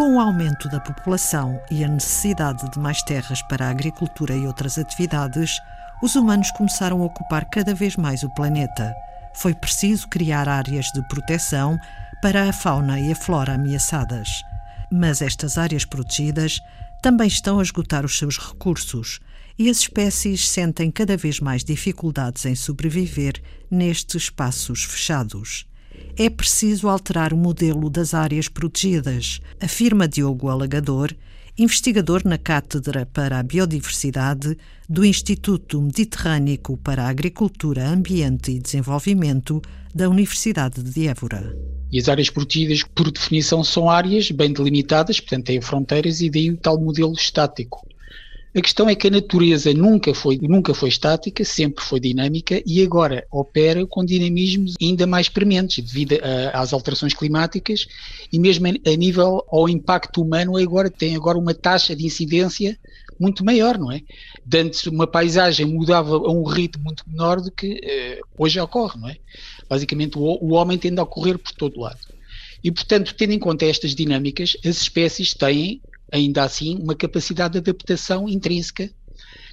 Com o aumento da população e a necessidade de mais terras para a agricultura e outras atividades, os humanos começaram a ocupar cada vez mais o planeta. Foi preciso criar áreas de proteção para a fauna e a flora ameaçadas. Mas estas áreas protegidas também estão a esgotar os seus recursos e as espécies sentem cada vez mais dificuldades em sobreviver nestes espaços fechados. É preciso alterar o modelo das áreas protegidas, afirma Diogo Alagador, investigador na Cátedra para a Biodiversidade do Instituto Mediterrâneo para a Agricultura, Ambiente e Desenvolvimento da Universidade de Évora. E as áreas protegidas, por definição, são áreas bem delimitadas, portanto têm fronteiras e daí o tal modelo estático. A questão é que a natureza nunca foi, nunca foi estática, sempre foi dinâmica e agora opera com dinamismos ainda mais prementes devido a, às alterações climáticas e mesmo a, nível ao impacto humano agora tem agora uma taxa de incidência muito maior, não é? De antes uma paisagem mudava a um ritmo muito menor do que uh, hoje ocorre, não é? Basicamente o, o homem tende a ocorrer por todo lado. E, portanto, tendo em conta estas dinâmicas, as espécies têm ainda assim, uma capacidade de adaptação intrínseca.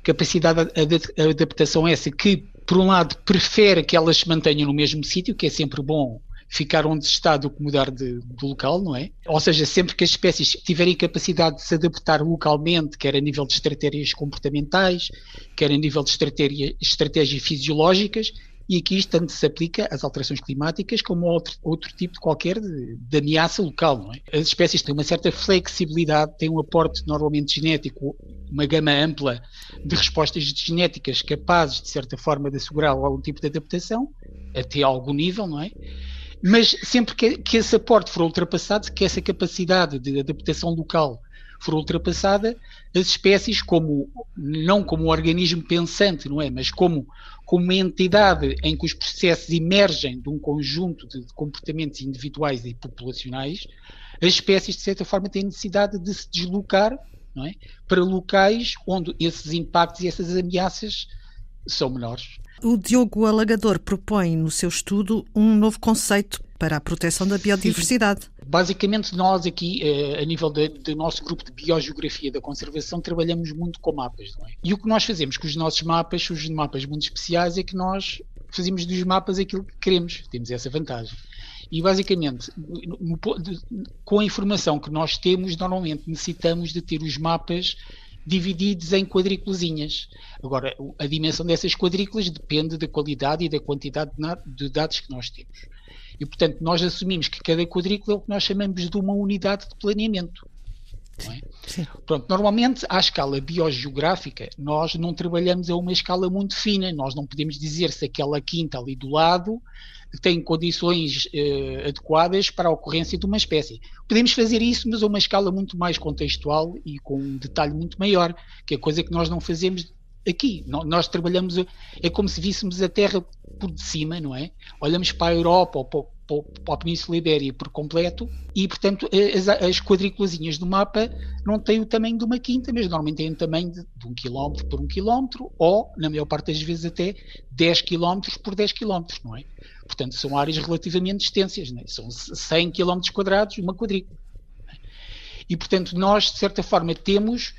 Capacidade de adaptação essa que, por um lado, prefere que elas se mantenham no mesmo sítio, que é sempre bom ficar onde está do que mudar de, de, local, não é? Ou seja, sempre que as espécies tiverem capacidade de se adaptar localmente, quer a nível de estratégias comportamentais, quer a nível de estratégia, estratégias fisiológicas, e aqui isto tanto se aplica às alterações climáticas como a outro, outro tipo de qualquer de, de, ameaça local. É? As espécies têm uma certa flexibilidade, têm um aporte normalmente genético, uma gama ampla de respostas genéticas capazes, de certa forma, de assegurar algum tipo de adaptação, até algum nível, não é? Mas sempre que, que esse aporte for ultrapassado, que essa capacidade de adaptação local for ultrapassada, as espécies, como não como um organismo pensante, não é, mas como, como uma entidade em que os processos emergem de um conjunto de comportamentos individuais e populacionais, as espécies, de certa forma, têm necessidade de se deslocar é, para locais onde esses impactos e essas ameaças são menores. O Diogo Alagador propõe no seu estudo um novo conceito para a proteção da biodiversidade. Sim. Basicamente, nós aqui, eh, a nível do nosso grupo de biogeografia da conservação, trabalhamos muito com mapas. É? E o que nós fazemos com os nossos mapas, os mapas muito especiais, é que nós fazemos dos mapas aquilo que queremos. Temos essa vantagem. E basicamente, com a informação que nós temos, normalmente necessitamos de ter os mapas divididos em quadrículazinhas. Agora, a dimensão dessas quadrículas depende da qualidade e da quantidade de dados que nós temos. E, portanto, nós assumimos que cada quadrícula é o que nós chamamos de uma unidade de planeamento. É? Pronto, normalmente, à escala biogeográfica, nós não trabalhamos a uma escala muito fina. Nós não podemos dizer se aquela quinta ali do lado tem condições eh, adequadas para a ocorrência de uma espécie. Podemos fazer isso, mas a uma escala muito mais contextual e com um detalhe muito maior, que é coisa que nós não fazemos aqui. Nós trabalhamos, é como se víssemos a Terra por de cima, não é? Olhamos para a Europa ou para, para a Península Ibéria por completo e, portanto, as, as quadrículazinhas do mapa não têm o tamanho de uma quinta, mas normalmente têm o tamanho de, de um quilómetro por um quilómetro ou, na maior parte das vezes, até 10 quilómetros por 10 quilómetros, não é? Portanto, são áreas relativamente extensas, é? são 100 quilómetros quadrados uma quadrícula. É? E, portanto, nós, de certa forma, temos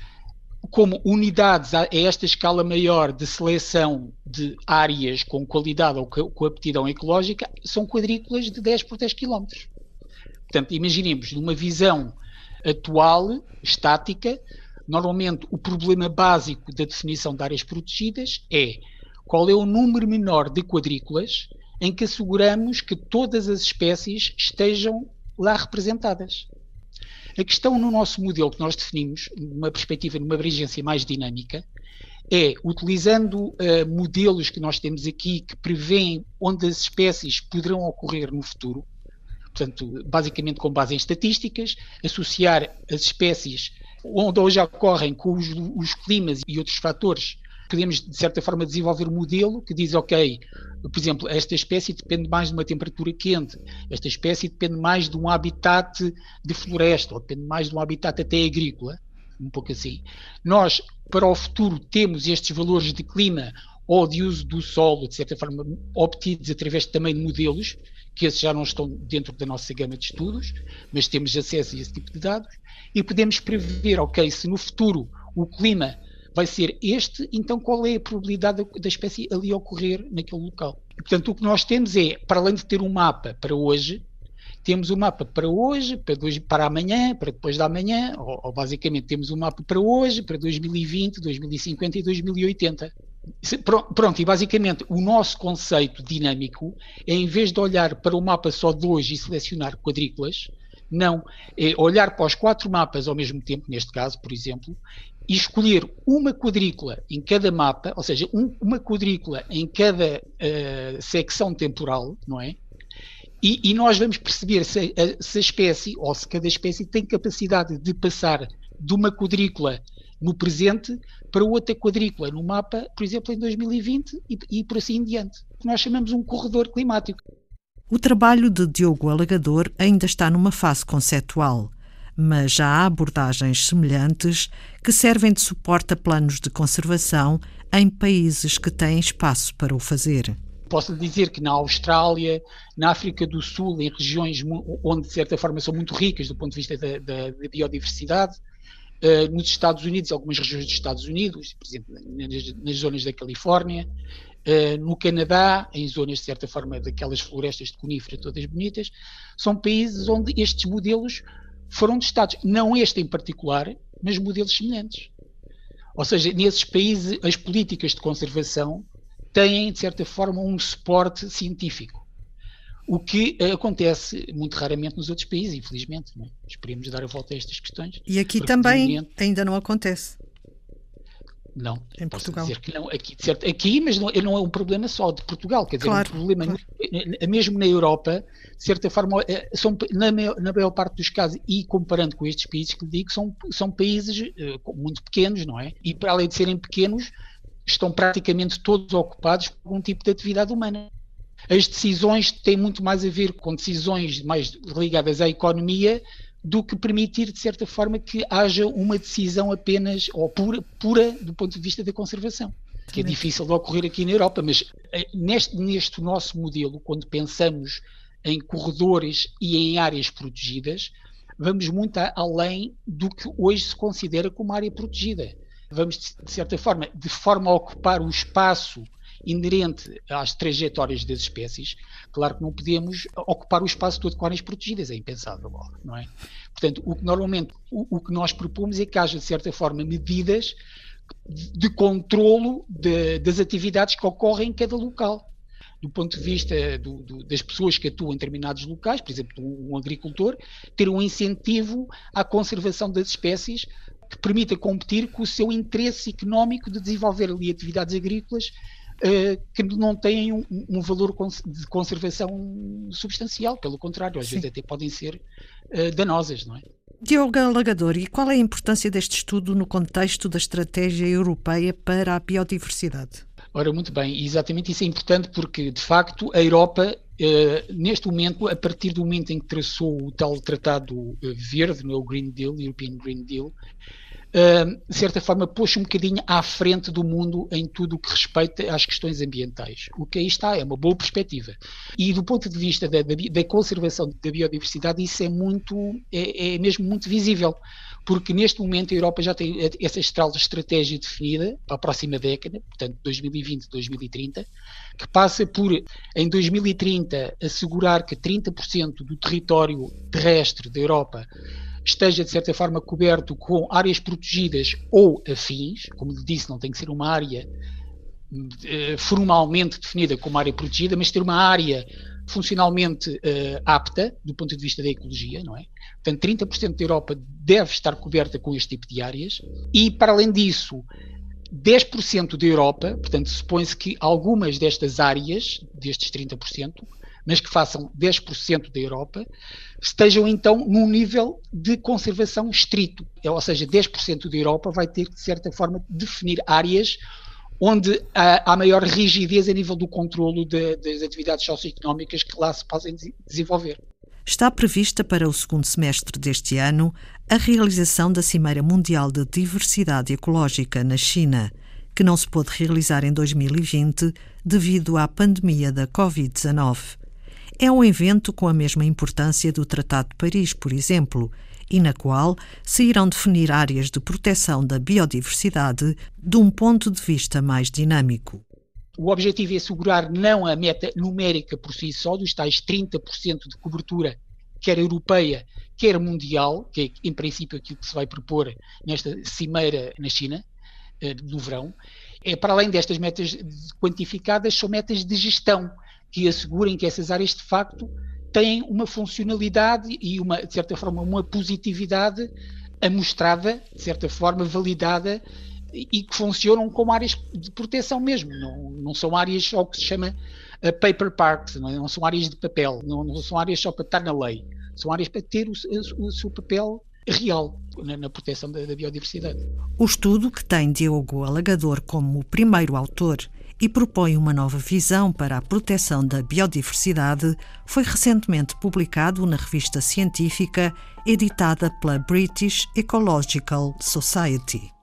como unidades a esta escala maior de seleção de áreas com qualidade ou com aptidão ecológica, são quadrículas de 10 por 10 km. Portanto, imaginemos, numa visão atual, estática, normalmente o problema básico da definição de áreas protegidas é qual é o número menor de quadrículas em que asseguramos que todas as espécies estejam lá representadas. A questão no nosso modelo que nós definimos, numa perspectiva, numa abrangência mais dinâmica, é, utilizando uh, modelos que nós temos aqui que prevêem onde as espécies poderão ocorrer no futuro, portanto, basicamente com base em estatísticas, associar as espécies onde hoje ocorrem com os, os climas e outros fatores podemos, de certa forma, desenvolver um modelo que diz, ok, por exemplo, esta espécie depende mais de uma temperatura quente, esta espécie depende mais de um habitat de floresta, ou depende mais de um habitat até agrícola, um pouco assim. Nós, para o futuro, temos estes valores de clima ou de uso do solo, de certa forma, obtidos através também de modelos, que esses já não estão dentro da nossa gama de estudos, mas temos acesso a esse tipo de dados, e podemos prever, ok, se no futuro o clima vai ser este, então qual é a probabilidade da espécie ali ocorrer naquele local? E, portanto, o que nós temos é, para além de ter um mapa para hoje, temos um mapa para hoje, para, dois, para amanhã, para depois da manhã, ou, ou, basicamente temos um mapa para hoje, para 2020, 2050 e 2080. Pronto, e basicamente o nosso conceito dinâmico é, em vez de olhar para o mapa só de hoje e selecionar quadrículas, não, é olhar para os quatro mapas ao mesmo tempo, neste caso, por exemplo, e escolher uma quadrícula em cada mapa, ou seja, um, uma quadrícula em cada uh, secção temporal, não é? E, e nós vamos perceber se a, se a, espécie, ou se cada espécie tem capacidade de passar de uma quadrícula no presente para outra quadrícula no mapa, por exemplo, em 2020 e, e por assim em diante. Que nós chamamos um corredor climático. O trabalho de Diogo Alagador ainda está numa fase conceptual, mas já há abordagens semelhantes que servem de suporte a planos de conservação em países que têm espaço para o fazer. Posso dizer que na Austrália, na África do Sul, em regiões onde de certa forma são muito ricas do ponto de vista da, da, da biodiversidade, uh, nos Estados Unidos, algumas regiões dos Estados Unidos, por exemplo, nas, nas zonas da Califórnia, no Canadá, em zonas de certa forma daquelas florestas de conífera todas bonitas, são países onde estes modelos foram testados. Não este em particular, mas modelos semelhantes. Ou seja, nesses países as políticas de conservação têm, de certa forma, um suporte científico. O que acontece muito raramente nos outros países, infelizmente. Não é? Esperemos dar a volta a estas questões. E aqui também momento, ainda não acontece. Não, em posso Portugal. dizer que não. Aqui, certo, aqui mas não, não, é um problema só de Portugal, quer dizer, claro, é um problema claro. mesmo na Europa, de certa forma, é, são, na, maior, na maior parte dos casos, e comparando com estes países que lhe digo, são, são países uh, muito pequenos, não é? E para além de serem pequenos, estão praticamente todos ocupados por algum tipo de atividade humana. As decisões têm muito mais a ver com decisões mais ligadas à economia do que permitir, de certa forma, que haja uma decisão apenas ou pura, pura do ponto de vista da conservação. Que é difícil de ocorrer aqui na Europa, mas eh, neste, neste nosso modelo, quando pensamos em corredores e em áreas protegidas, vamos muito além do que hoje se considera como área protegida vamos, de certa forma, de forma a ocupar o espaço inerente às trajetórias das espécies, claro que não podemos ocupar o espaço todo com áreas protegidas, é impensável, não é? Portanto, o que normalmente, o, o que nós propomos é que haja, de certa forma, medidas de controlo de, das atividades que ocorrem em cada local. Do ponto de vista do, do, das pessoas que atuam em determinados locais, por exemplo, um agricultor, ter um incentivo à conservação das espécies que permita competir com o seu interesse económico de desenvolver ali atividades agrícolas que não têm um, um, valor de conservação substancial, pelo contrário, às Sim. vezes até podem ser uh, danosas, não é? Diogo Alagador, e qual é a importância deste estudo no contexto da estratégia europeia para a biodiversidade? Ora, muito bem, exatamente isso é importante porque, de facto, a Europa, eh, neste momento, a partir do momento em que traçou o tal Tratado Verde, no Green Deal, European Green Deal, de certa forma, pôs-se um bocadinho à frente do mundo em tudo o que respeita às questões ambientais. O que aí está é uma boa perspectiva. E do ponto de vista da, da, da conservação da biodiversidade, isso é muito, é, é, mesmo muito visível. Porque neste momento a Europa já tem essa estratégia definida para a próxima década, portanto 2020-2030, que passa por, em 2030, assegurar que 30% do território terrestre da Europa esteja de certa forma coberto com áreas protegidas ou afins, como lhe disse, não tem que ser uma área eh, formalmente definida como área protegida, mas ter uma área funcionalmente uh, apta do ponto de vista da ecologia, não é? Portanto, 30% da Europa deve estar coberta com este tipo de áreas e, para além disso, 10% da Europa, portanto, supõe-se que algumas destas áreas, destes 30%, mas que façam 10% da Europa, estejam então num nível de conservação estrito. Ou seja, 10% da Europa vai ter, de certa forma, definir áreas onde há, há maior rigidez a nível do controlo de, das atividades socioeconómicas que lá se podem desenvolver. Está prevista para o segundo semestre deste ano a realização da Cimeira Mundial de Diversidade Ecológica na China, que não se pôde realizar em 2020 devido à pandemia da Covid-19. É um evento com a mesma importância do Tratado de Paris, por exemplo, e na qual se irão definir áreas de proteção da biodiversidade de um ponto de vista mais dinâmico. O objetivo é assegurar não a meta numérica por si só, dos tais 30% de cobertura, quer europeia, quer mundial, que é em princípio aquilo que se vai propor nesta cimeira na China, eh, no verão. É, para além destas metas quantificadas, são metas de gestão, que assegurem que essas áreas de facto têm uma funcionalidade e uma, de certa forma, uma positividade amostrada, de certa forma, validada e que funcionam como áreas de proteção mesmo, não, não são áreas ao que se chama uh, paper parks, não, é? não, são áreas de papel, não, não, são áreas só para estar na lei, são áreas para ter o, o, o seu papel real na, na proteção da, da biodiversidade. O estudo, que tem Diogo Alagador como o primeiro autor e propõe uma nova visão para a proteção da biodiversidade, foi recentemente publicado na revista científica editada pela British Ecological Society.